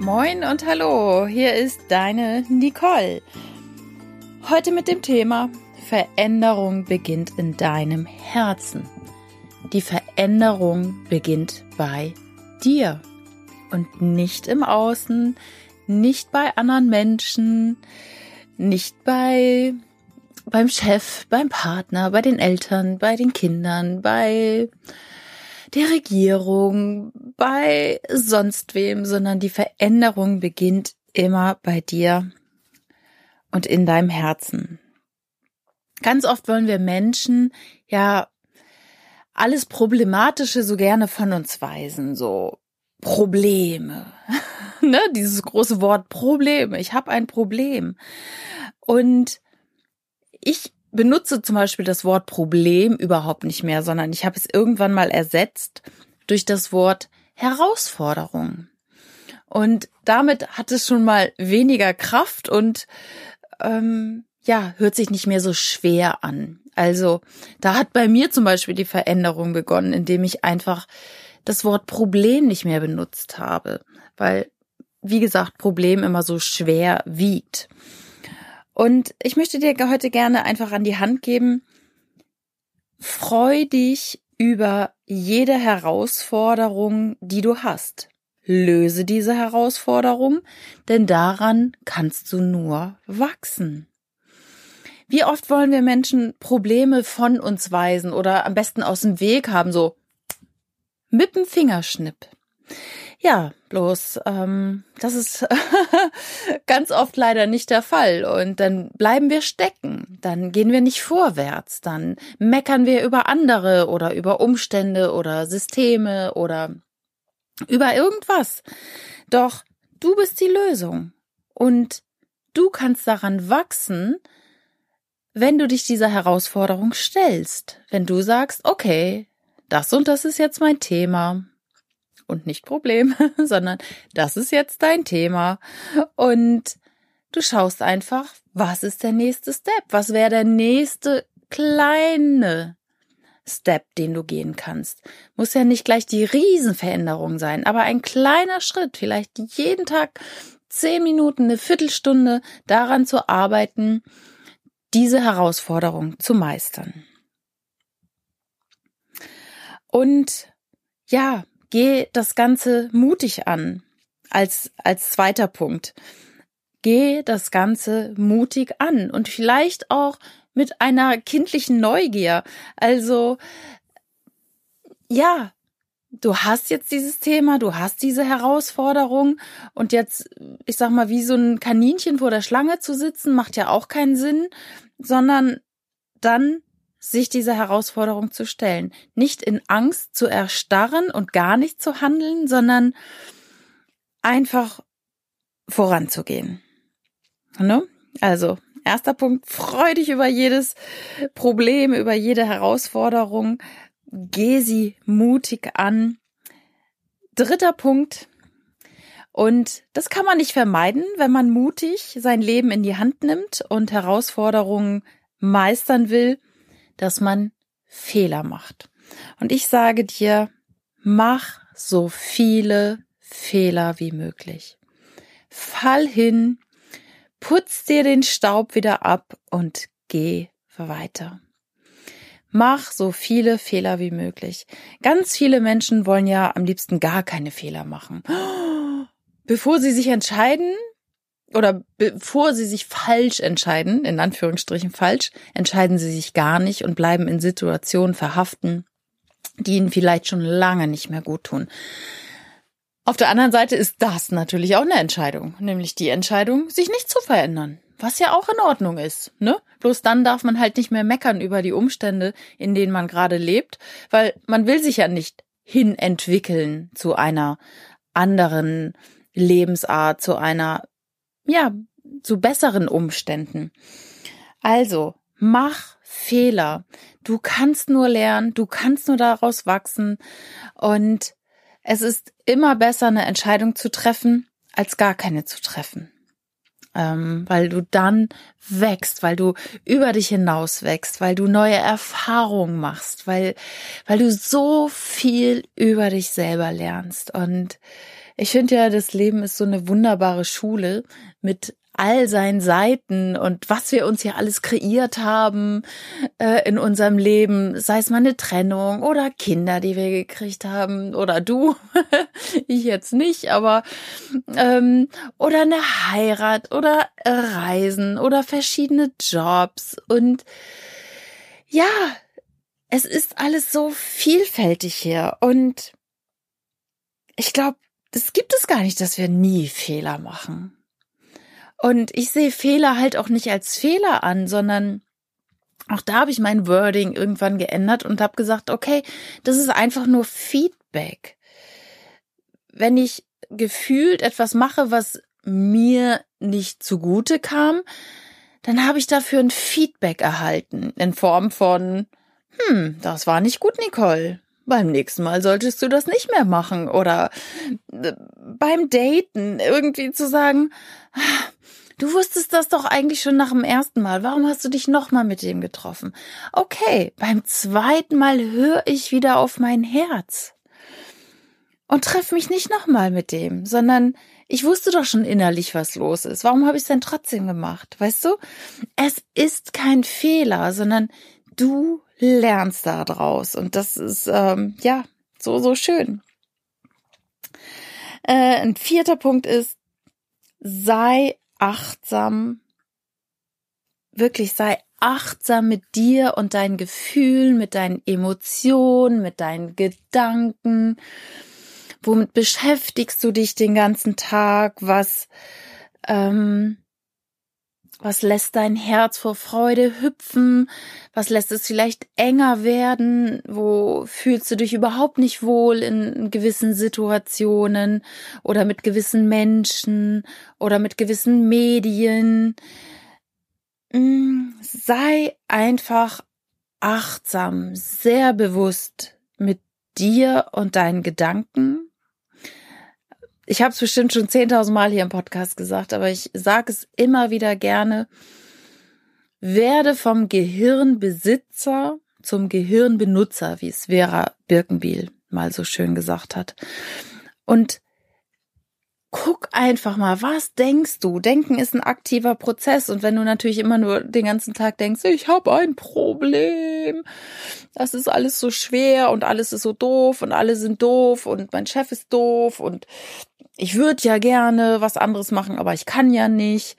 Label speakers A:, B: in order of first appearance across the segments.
A: Moin und hallo, hier ist deine Nicole. Heute mit dem Thema Veränderung beginnt in deinem Herzen. Die Veränderung beginnt bei dir und nicht im Außen, nicht bei anderen Menschen, nicht bei beim Chef, beim Partner, bei den Eltern, bei den Kindern, bei der Regierung, bei sonst wem, sondern die Veränderung beginnt immer bei dir und in deinem Herzen. Ganz oft wollen wir Menschen ja alles Problematische so gerne von uns weisen, so Probleme. ne, dieses große Wort Probleme. Ich habe ein Problem. Und ich benutze zum Beispiel das Wort Problem überhaupt nicht mehr, sondern ich habe es irgendwann mal ersetzt durch das Wort Herausforderung. Und damit hat es schon mal weniger Kraft und ähm, ja, hört sich nicht mehr so schwer an. Also da hat bei mir zum Beispiel die Veränderung begonnen, indem ich einfach das Wort Problem nicht mehr benutzt habe, weil, wie gesagt, Problem immer so schwer wiegt. Und ich möchte dir heute gerne einfach an die Hand geben, freu dich über jede Herausforderung, die du hast. Löse diese Herausforderung, denn daran kannst du nur wachsen. Wie oft wollen wir Menschen Probleme von uns weisen oder am besten aus dem Weg haben, so mit dem Fingerschnipp. Ja, bloß ähm, das ist ganz oft leider nicht der Fall. Und dann bleiben wir stecken, dann gehen wir nicht vorwärts, dann meckern wir über andere oder über Umstände oder Systeme oder über irgendwas. Doch du bist die Lösung und du kannst daran wachsen, wenn du dich dieser Herausforderung stellst. Wenn du sagst, okay, das und das ist jetzt mein Thema und nicht Problem, sondern das ist jetzt dein Thema und du schaust einfach, was ist der nächste Step? Was wäre der nächste kleine Step, den du gehen kannst? Muss ja nicht gleich die Riesenveränderung sein, aber ein kleiner Schritt, vielleicht jeden Tag zehn Minuten, eine Viertelstunde daran zu arbeiten, diese Herausforderung zu meistern. Und ja, geh das Ganze mutig an. Als, als zweiter Punkt. Geh das Ganze mutig an und vielleicht auch mit einer kindlichen Neugier. Also, ja, du hast jetzt dieses Thema, du hast diese Herausforderung und jetzt, ich sag mal, wie so ein Kaninchen vor der Schlange zu sitzen, macht ja auch keinen Sinn, sondern dann sich dieser Herausforderung zu stellen. Nicht in Angst zu erstarren und gar nicht zu handeln, sondern einfach voranzugehen. Ne? Also, erster Punkt, freu dich über jedes Problem, über jede Herausforderung. Geh sie mutig an. Dritter Punkt, und das kann man nicht vermeiden, wenn man mutig sein Leben in die Hand nimmt und Herausforderungen meistern will, dass man Fehler macht. Und ich sage dir, mach so viele Fehler wie möglich. Fall hin, putz dir den Staub wieder ab und geh weiter. Mach so viele Fehler wie möglich. Ganz viele Menschen wollen ja am liebsten gar keine Fehler machen. Bevor sie sich entscheiden, oder bevor sie sich falsch entscheiden, in Anführungsstrichen falsch, entscheiden sie sich gar nicht und bleiben in Situationen verhaften, die ihnen vielleicht schon lange nicht mehr gut tun. Auf der anderen Seite ist das natürlich auch eine Entscheidung, nämlich die Entscheidung, sich nicht zu verändern, was ja auch in Ordnung ist, ne? Bloß dann darf man halt nicht mehr meckern über die Umstände, in denen man gerade lebt, weil man will sich ja nicht hinentwickeln zu einer anderen Lebensart, zu einer ja, zu besseren Umständen. Also, mach Fehler. Du kannst nur lernen, du kannst nur daraus wachsen und es ist immer besser, eine Entscheidung zu treffen, als gar keine zu treffen. Ähm, weil du dann wächst, weil du über dich hinaus wächst, weil du neue Erfahrungen machst, weil, weil du so viel über dich selber lernst. Und Ich finde ja, das Leben ist so eine wunderbare Schule mit all seinen Seiten und was wir uns hier alles kreiert haben äh, in unserem Leben, sei es mal eine Trennung oder Kinder, die wir gekriegt haben oder du, ich jetzt nicht, aber ähm, oder eine Heirat oder Reisen oder verschiedene Jobs. Und ja, es ist alles so vielfältig hier. Und ich glaube, das gibt es gar nicht, dass wir nie Fehler machen. Und ich sehe Fehler halt auch nicht als Fehler an, sondern auch da habe ich mein Wording irgendwann geändert und habe gesagt, okay, das ist einfach nur Feedback. Wenn ich gefühlt etwas mache, was mir nicht zugute kam, dann habe ich dafür ein Feedback erhalten in Form von, hm, das war nicht gut, Nicole. Beim nächsten Mal solltest du das nicht mehr machen. Oder äh, beim Daten irgendwie zu sagen, Du wusstest das doch eigentlich schon nach dem ersten Mal. Warum hast du dich nochmal mit dem getroffen? Okay, beim zweiten Mal höre ich wieder auf mein Herz und treffe mich nicht nochmal mit dem, sondern ich wusste doch schon innerlich, was los ist. Warum habe ich es denn trotzdem gemacht? Weißt du? Es ist kein Fehler, sondern du lernst da draus. Und das ist, ähm, ja, so, so schön. Äh, ein vierter Punkt ist, sei achtsam, wirklich sei achtsam mit dir und deinen Gefühlen, mit deinen Emotionen, mit deinen Gedanken. Womit beschäftigst du dich den ganzen Tag? Was, ähm, was lässt dein Herz vor Freude hüpfen? Was lässt es vielleicht enger werden? Wo fühlst du dich überhaupt nicht wohl in gewissen Situationen oder mit gewissen Menschen oder mit gewissen Medien? Mm, sei einfach achtsam, sehr bewusst mit dir und deinen Gedanken ich habe es bestimmt schon 10.000 Mal hier im Podcast gesagt, aber ich sage es immer wieder gerne. Werde vom Gehirnbesitzer zum Gehirnbenutzer, wie es Vera Birkenbiel mal so schön gesagt hat. Und guck einfach mal, was denkst du? Denken ist ein aktiver Prozess und wenn du natürlich immer nur den ganzen Tag denkst, ich habe ein Problem, das ist alles so schwer und alles ist so doof und alle sind doof und mein Chef ist doof und ich würde ja gerne was anderes machen, aber ich kann ja nicht.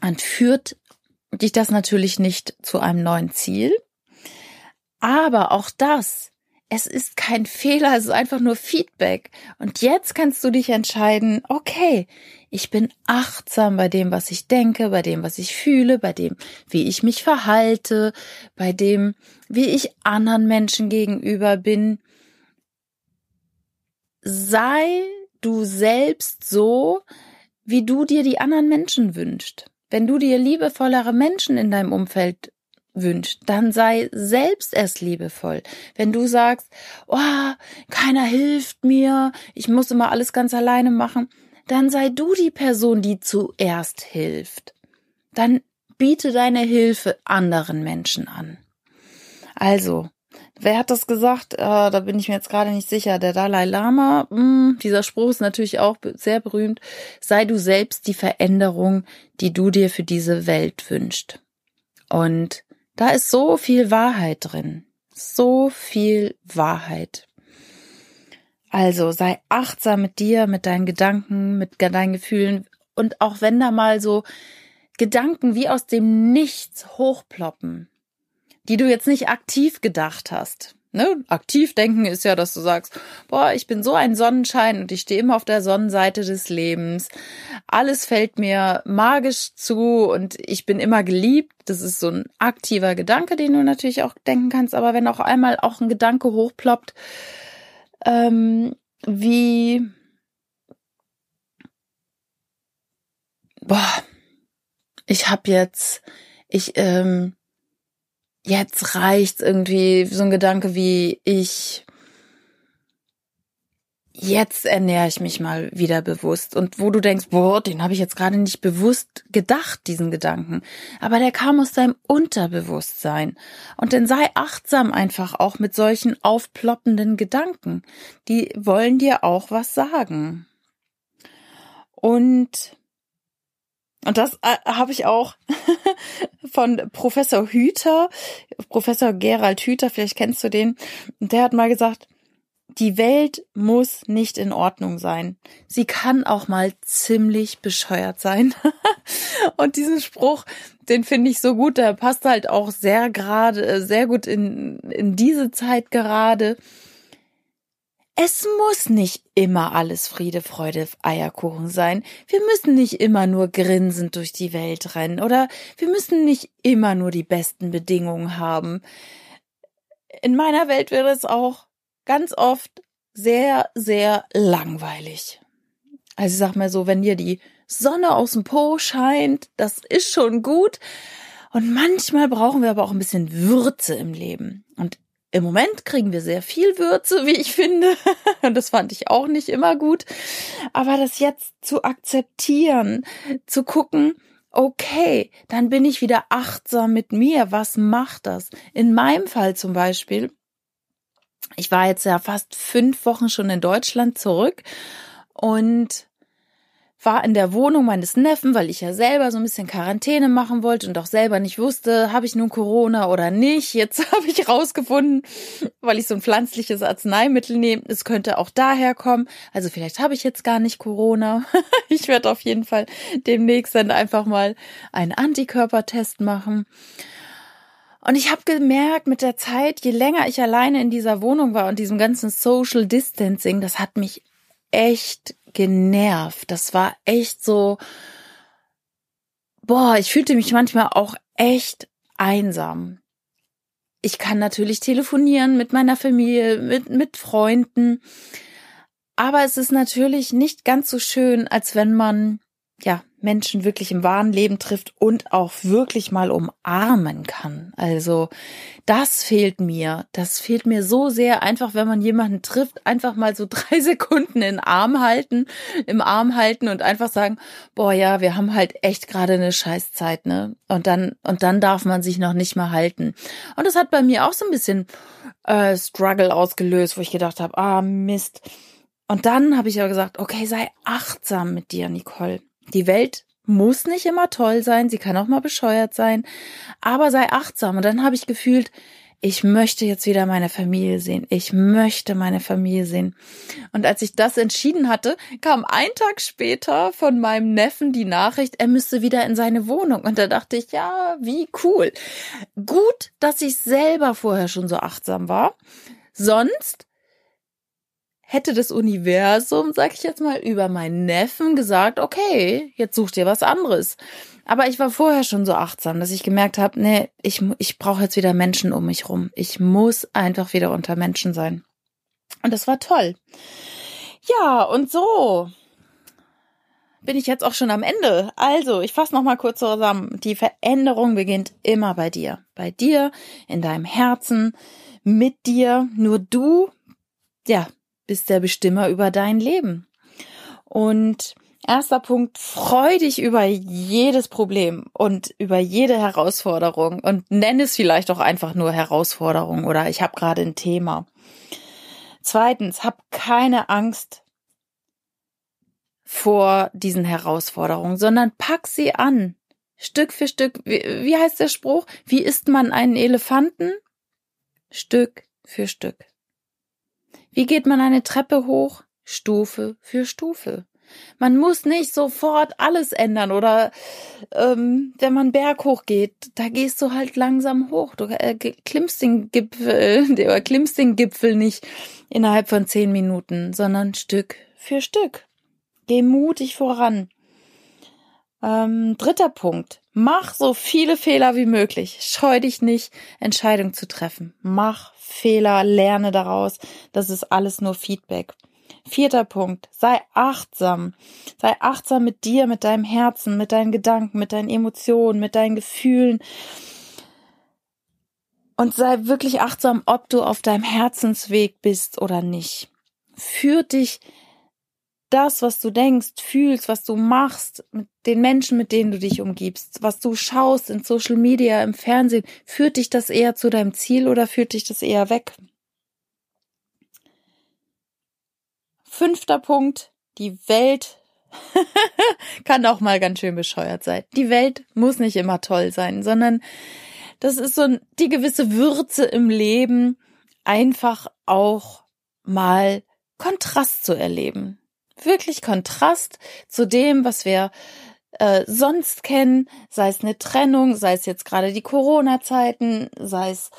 A: Dann führt dich das natürlich nicht zu einem neuen Ziel. Aber auch das, es ist kein Fehler, es ist einfach nur Feedback. Und jetzt kannst du dich entscheiden, okay, ich bin achtsam bei dem, was ich denke, bei dem, was ich fühle, bei dem, wie ich mich verhalte, bei dem, wie ich anderen Menschen gegenüber bin sei du selbst so, wie du dir die anderen Menschen wünschst. Wenn du dir liebevollere Menschen in deinem Umfeld wünscht, dann sei selbst erst liebevoll. Wenn du sagst, oh, keiner hilft mir, ich muss immer alles ganz alleine machen, dann sei du die Person, die zuerst hilft. Dann biete deine Hilfe anderen Menschen an. Also, Wer hat das gesagt? Äh, da bin ich mir jetzt gerade nicht sicher. Der Dalai Lama. Mh, hm, dieser Spruch ist natürlich auch sehr berühmt. Sei du selbst die Veränderung, die du dir für diese Welt wünschst. Und da ist so viel Wahrheit drin. So viel Wahrheit. Also sei achtsam mit dir, mit deinen Gedanken, mit deinen Gefühlen. Und auch wenn da mal so Gedanken wie aus dem Nichts hochploppen, die du jetzt nicht aktiv gedacht hast. Ne? Aktiv denken ist ja, dass du sagst, boah, ich bin so ein Sonnenschein und ich stehe immer auf der Sonnenseite des Lebens. Alles fällt mir magisch zu und ich bin immer geliebt. Das ist so ein aktiver Gedanke, den du natürlich auch denken kannst. Aber wenn auch einmal auch ein Gedanke hochploppt, ähm, wie, boah, ich habe jetzt, ich, ähm, jetzt reicht's irgendwie, so ein Gedanke wie ich, jetzt ernähre ich mich mal wieder bewusst. Und wo du denkst, boah, den habe ich jetzt gerade nicht bewusst gedacht, diesen Gedanken, aber der kam aus deinem Unterbewusstsein. Und dann sei achtsam einfach auch mit solchen aufploppenden Gedanken, die wollen dir auch was sagen. Und und das äh, habe ich auch von Professor Hüter, Professor Gerald Hüter, vielleicht kennst du den. Der hat mal gesagt, die Welt muss nicht in Ordnung sein. Sie kann auch mal ziemlich bescheuert sein. und diesen Spruch, den finde ich so gut, der passt halt auch sehr gerade, äh, sehr gut in, in diese Zeit gerade. Es muss nicht immer alles Friede, Freude, Eierkuchen sein. Wir müssen nicht immer nur grinsend durch die Welt rennen oder wir müssen nicht immer nur die besten Bedingungen haben. In meiner Welt wäre es auch ganz oft sehr, sehr langweilig. Also ich sag mal so, wenn dir die Sonne aus dem Po scheint, das ist schon gut. Und manchmal brauchen wir aber auch ein bisschen Würze im Leben. Und im Moment kriegen wir sehr viel Würze, wie ich finde. Und das fand ich auch nicht immer gut. Aber das jetzt zu akzeptieren, zu gucken, okay, dann bin ich wieder achtsam mit mir. Was macht das? In meinem Fall zum Beispiel ich war jetzt ja fast fünf Wochen schon in Deutschland zurück und war in der Wohnung meines Neffen, weil ich ja selber so ein bisschen Quarantäne machen wollte und auch selber nicht wusste, habe ich nun Corona oder nicht. Jetzt habe ich rausgefunden, weil ich so ein pflanzliches Arzneimittel nehme, es könnte auch daher kommen. Also vielleicht habe ich jetzt gar nicht Corona. ich werde auf jeden Fall demnächst dann einfach mal einen Antikörpertest machen. Und ich habe gemerkt mit der Zeit, je länger ich alleine in dieser Wohnung war und diesem ganzen Social Distancing, das hat mich echt genervt. Das war echt so, boah, ich fühlte mich manchmal auch echt einsam. Ich kann natürlich telefonieren mit meiner Familie, mit, mit Freunden. Aber es ist natürlich nicht ganz so schön, als wenn man, ja, Menschen wirklich im wahren Leben trifft und auch wirklich mal umarmen kann. Also das fehlt mir. Das fehlt mir so sehr, einfach wenn man jemanden trifft, einfach mal so drei Sekunden in Arm halten, im Arm halten und einfach sagen, boah ja, wir haben halt echt gerade eine Scheißzeit, ne? Und dann, und dann darf man sich noch nicht mal halten. Und das hat bei mir auch so ein bisschen äh, Struggle ausgelöst, wo ich gedacht habe, ah Mist. Und dann habe ich aber gesagt, okay, sei achtsam mit dir, Nicole die Welt muss nicht immer toll sein, sie kann auch mal bescheuert sein, aber sei achtsam. Und dann habe ich gefühlt, ich möchte jetzt wieder meine Familie sehen. Ich möchte meine Familie sehen. Und als ich das entschieden hatte, kam ein Tag später von meinem Neffen die Nachricht, er müsste wieder in seine Wohnung. Und da dachte ich, ja, wie cool. Gut, dass ich selber vorher schon so achtsam war. Sonst hätte das Universum, sag ich jetzt mal, über meinen Neffen gesagt, okay, jetzt such dir was anderes. Aber ich war vorher schon so achtsam, dass ich gemerkt habe, nee, ich, ich brauche jetzt wieder Menschen um mich rum. Ich muss einfach wieder unter Menschen sein. Und das war toll. Ja, und so bin ich jetzt auch schon am Ende. Also, ich fasse noch mal kurz zusammen. Die Veränderung beginnt immer bei dir. Bei dir, in deinem Herzen, mit dir. Nur du, ja, bist der Bestimmer über dein Leben. Und erster Punkt, freu dich über jedes Problem und über jede Herausforderung und nenn es vielleicht auch einfach nur Herausforderung oder ich habe gerade ein Thema. Zweitens, hab keine Angst vor diesen Herausforderungen, sondern pack sie an. Stück für Stück. Wie, wie heißt der Spruch? Wie isst man einen Elefanten? Stück für Stück. Wie geht man eine Treppe hoch? Stufe für Stufe. Man muss nicht sofort alles ändern oder ähm, wenn man Berg hoch geht, da gehst du halt langsam hoch. Du äh, klimmst den Gipfel, oder klimmst den Gipfel nicht innerhalb von zehn Minuten, sondern Stück für Stück. Geh mutig voran. Ähm, dritter Punkt. Mach so viele Fehler wie möglich. Scheu dich nicht, Entscheidungen zu treffen. Mach Fehler, lerne daraus. Das ist alles nur Feedback. Vierter Punkt. Sei achtsam. Sei achtsam mit dir, mit deinem Herzen, mit deinen Gedanken, mit deinen Emotionen, mit deinen Gefühlen. Und sei wirklich achtsam, ob du auf deinem Herzensweg bist oder nicht. führt dich das, was du denkst, fühlst, was du machst, mit den Menschen, mit denen du dich umgibst, was du schaust in Social Media, im Fernsehen, führt dich das eher zu deinem Ziel oder führt dich das eher weg? Fünfter Punkt, die Welt kann auch mal ganz schön bescheuert sein. Die Welt muss nicht immer toll sein, sondern das ist so die gewisse Würze im Leben, einfach auch mal Kontrast zu erleben wirklich Kontrast zu dem, was wir äh, sonst kennen, sei es eine Trennung, sei es jetzt gerade die Corona-Zeiten, sei es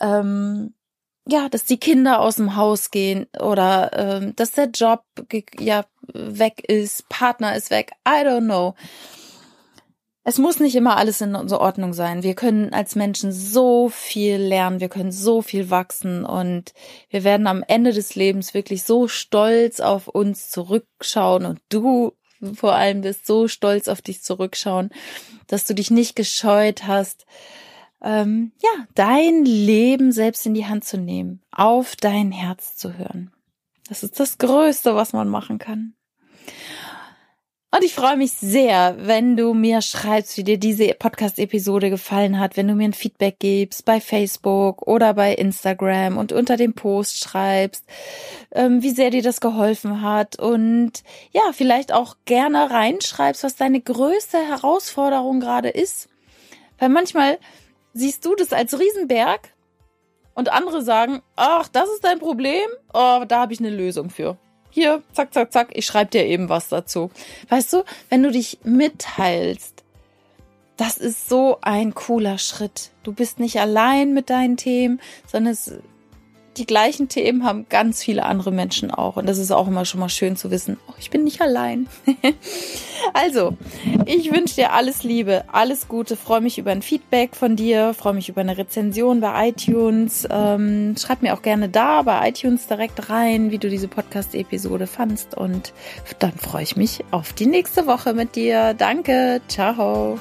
A: ähm, ja, dass die Kinder aus dem Haus gehen oder ähm, dass der Job ja weg ist, Partner ist weg, I don't know. Es muss nicht immer alles in unserer Ordnung sein. Wir können als Menschen so viel lernen, wir können so viel wachsen und wir werden am Ende des Lebens wirklich so stolz auf uns zurückschauen und du vor allem bist so stolz auf dich zurückschauen, dass du dich nicht gescheut hast, ähm, ja, dein Leben selbst in die Hand zu nehmen, auf dein Herz zu hören. Das ist das Größte, was man machen kann. Und ich freue mich sehr, wenn du mir schreibst, wie dir diese Podcast-Episode gefallen hat, wenn du mir ein Feedback gibst bei Facebook oder bei Instagram und unter dem Post schreibst, ähm, wie sehr dir das geholfen hat. Und ja, vielleicht auch gerne reinschreibst, was deine größte Herausforderung gerade ist. Weil manchmal siehst du das als Riesenberg und andere sagen, ach, das ist dein Problem, oh, da habe ich eine Lösung für hier, zack, zack, zack, ich schreibe dir eben was dazu. Weißt du, wenn du dich mitteilst, das ist so ein cooler Schritt. Du bist nicht allein mit deinen Themen, sondern es die gleichen Themen haben ganz viele andere Menschen auch. Und das ist auch immer schon mal schön zu wissen, oh, ich bin nicht allein. also, ich wünsche dir alles Liebe, alles Gute, freue mich über ein Feedback von dir, freue mich über eine Rezension bei iTunes. Ähm, schreib mir auch gerne da bei iTunes direkt rein, wie du diese Podcast-Episode fandst. Und dann freue ich mich auf die nächste Woche mit dir. Danke, ciao.